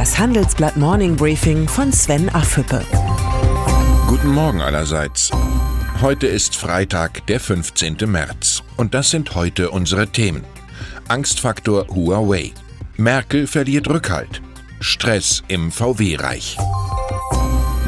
Das Handelsblatt Morning Briefing von Sven Affüppe. Guten Morgen allerseits. Heute ist Freitag, der 15. März. Und das sind heute unsere Themen. Angstfaktor Huawei. Merkel verliert Rückhalt. Stress im VW-Reich.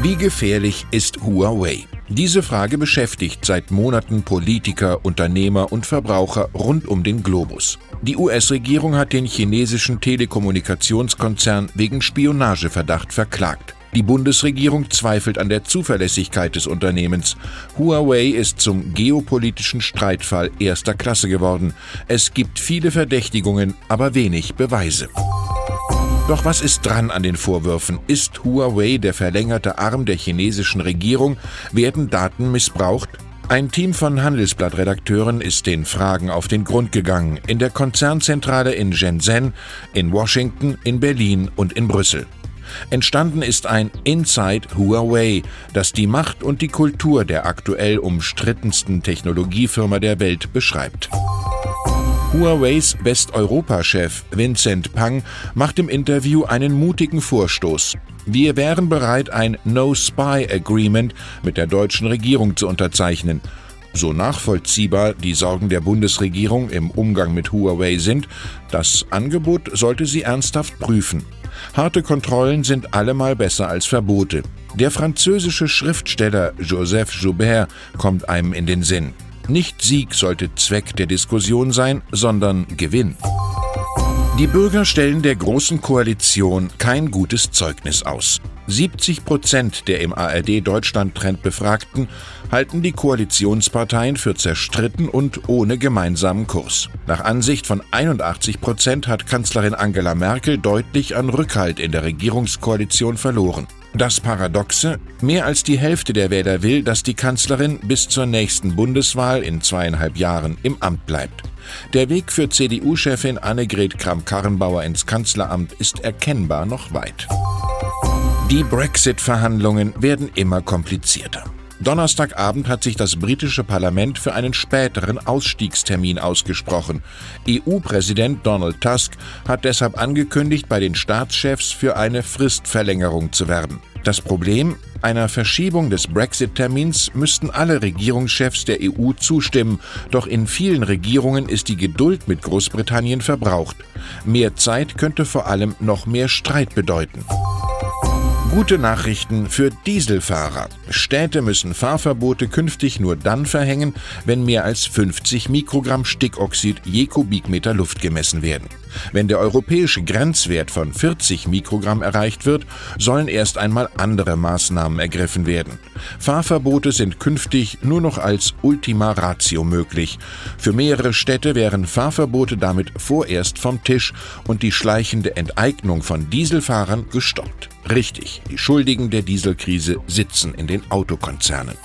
Wie gefährlich ist Huawei? Diese Frage beschäftigt seit Monaten Politiker, Unternehmer und Verbraucher rund um den Globus. Die US-Regierung hat den chinesischen Telekommunikationskonzern wegen Spionageverdacht verklagt. Die Bundesregierung zweifelt an der Zuverlässigkeit des Unternehmens. Huawei ist zum geopolitischen Streitfall erster Klasse geworden. Es gibt viele Verdächtigungen, aber wenig Beweise. Doch was ist dran an den Vorwürfen? Ist Huawei der verlängerte Arm der chinesischen Regierung? Werden Daten missbraucht? Ein Team von Handelsblatt-Redakteuren ist den Fragen auf den Grund gegangen, in der Konzernzentrale in Shenzhen, in Washington, in Berlin und in Brüssel. Entstanden ist ein Inside Huawei, das die Macht und die Kultur der aktuell umstrittensten Technologiefirma der Welt beschreibt. Huaweis Westeuropa-Chef Vincent Pang macht im Interview einen mutigen Vorstoß. Wir wären bereit, ein No-Spy-Agreement mit der deutschen Regierung zu unterzeichnen. So nachvollziehbar die Sorgen der Bundesregierung im Umgang mit Huawei sind, das Angebot sollte sie ernsthaft prüfen. Harte Kontrollen sind allemal besser als Verbote. Der französische Schriftsteller Joseph Joubert kommt einem in den Sinn. Nicht Sieg sollte Zweck der Diskussion sein, sondern Gewinn. Die Bürger stellen der Großen Koalition kein gutes Zeugnis aus. 70 Prozent der im ARD-Deutschland-Trend Befragten halten die Koalitionsparteien für zerstritten und ohne gemeinsamen Kurs. Nach Ansicht von 81 Prozent hat Kanzlerin Angela Merkel deutlich an Rückhalt in der Regierungskoalition verloren. Das Paradoxe, mehr als die Hälfte der Wähler will, dass die Kanzlerin bis zur nächsten Bundeswahl in zweieinhalb Jahren im Amt bleibt. Der Weg für CDU-Chefin Annegret Kramp-Karrenbauer ins Kanzleramt ist erkennbar noch weit. Die Brexit-Verhandlungen werden immer komplizierter. Donnerstagabend hat sich das britische Parlament für einen späteren Ausstiegstermin ausgesprochen. EU-Präsident Donald Tusk hat deshalb angekündigt, bei den Staatschefs für eine Fristverlängerung zu werben. Das Problem? Einer Verschiebung des Brexit-Termins müssten alle Regierungschefs der EU zustimmen, doch in vielen Regierungen ist die Geduld mit Großbritannien verbraucht. Mehr Zeit könnte vor allem noch mehr Streit bedeuten. Gute Nachrichten für Dieselfahrer. Städte müssen Fahrverbote künftig nur dann verhängen, wenn mehr als 50 Mikrogramm Stickoxid je Kubikmeter Luft gemessen werden. Wenn der europäische Grenzwert von 40 Mikrogramm erreicht wird, sollen erst einmal andere Maßnahmen ergriffen werden. Fahrverbote sind künftig nur noch als Ultima Ratio möglich. Für mehrere Städte wären Fahrverbote damit vorerst vom Tisch und die schleichende Enteignung von Dieselfahrern gestoppt. Richtig, die Schuldigen der Dieselkrise sitzen in den Autokonzernen.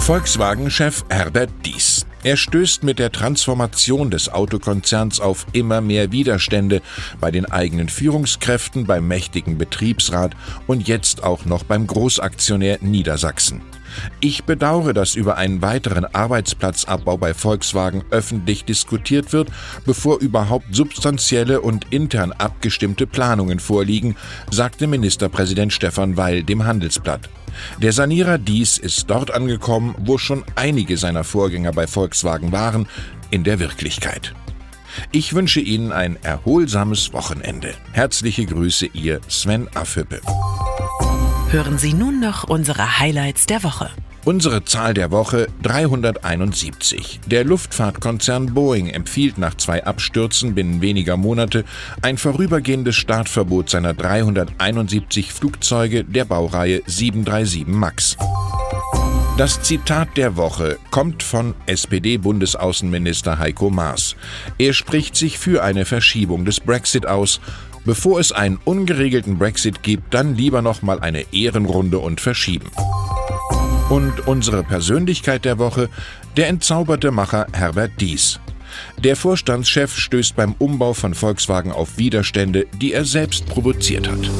Volkswagen-Chef Herbert Dies. Er stößt mit der Transformation des Autokonzerns auf immer mehr Widerstände bei den eigenen Führungskräften, beim mächtigen Betriebsrat und jetzt auch noch beim Großaktionär Niedersachsen. Ich bedauere, dass über einen weiteren Arbeitsplatzabbau bei Volkswagen öffentlich diskutiert wird, bevor überhaupt substanzielle und intern abgestimmte Planungen vorliegen, sagte Ministerpräsident Stefan Weil dem Handelsblatt. Der Sanierer Dies ist dort angekommen, wo schon einige seiner Vorgänger bei Volkswagen waren, in der Wirklichkeit. Ich wünsche Ihnen ein erholsames Wochenende. Herzliche Grüße, Ihr Sven Affüppe. Hören Sie nun noch unsere Highlights der Woche. Unsere Zahl der Woche 371. Der Luftfahrtkonzern Boeing empfiehlt nach zwei Abstürzen binnen weniger Monate ein vorübergehendes Startverbot seiner 371 Flugzeuge der Baureihe 737 MAX. Das Zitat der Woche kommt von SPD-Bundesaußenminister Heiko Maas. Er spricht sich für eine Verschiebung des Brexit aus Bevor es einen ungeregelten Brexit gibt, dann lieber noch mal eine Ehrenrunde und verschieben. Und unsere Persönlichkeit der Woche, der entzauberte Macher Herbert Dies. Der Vorstandschef stößt beim Umbau von Volkswagen auf Widerstände, die er selbst provoziert hat.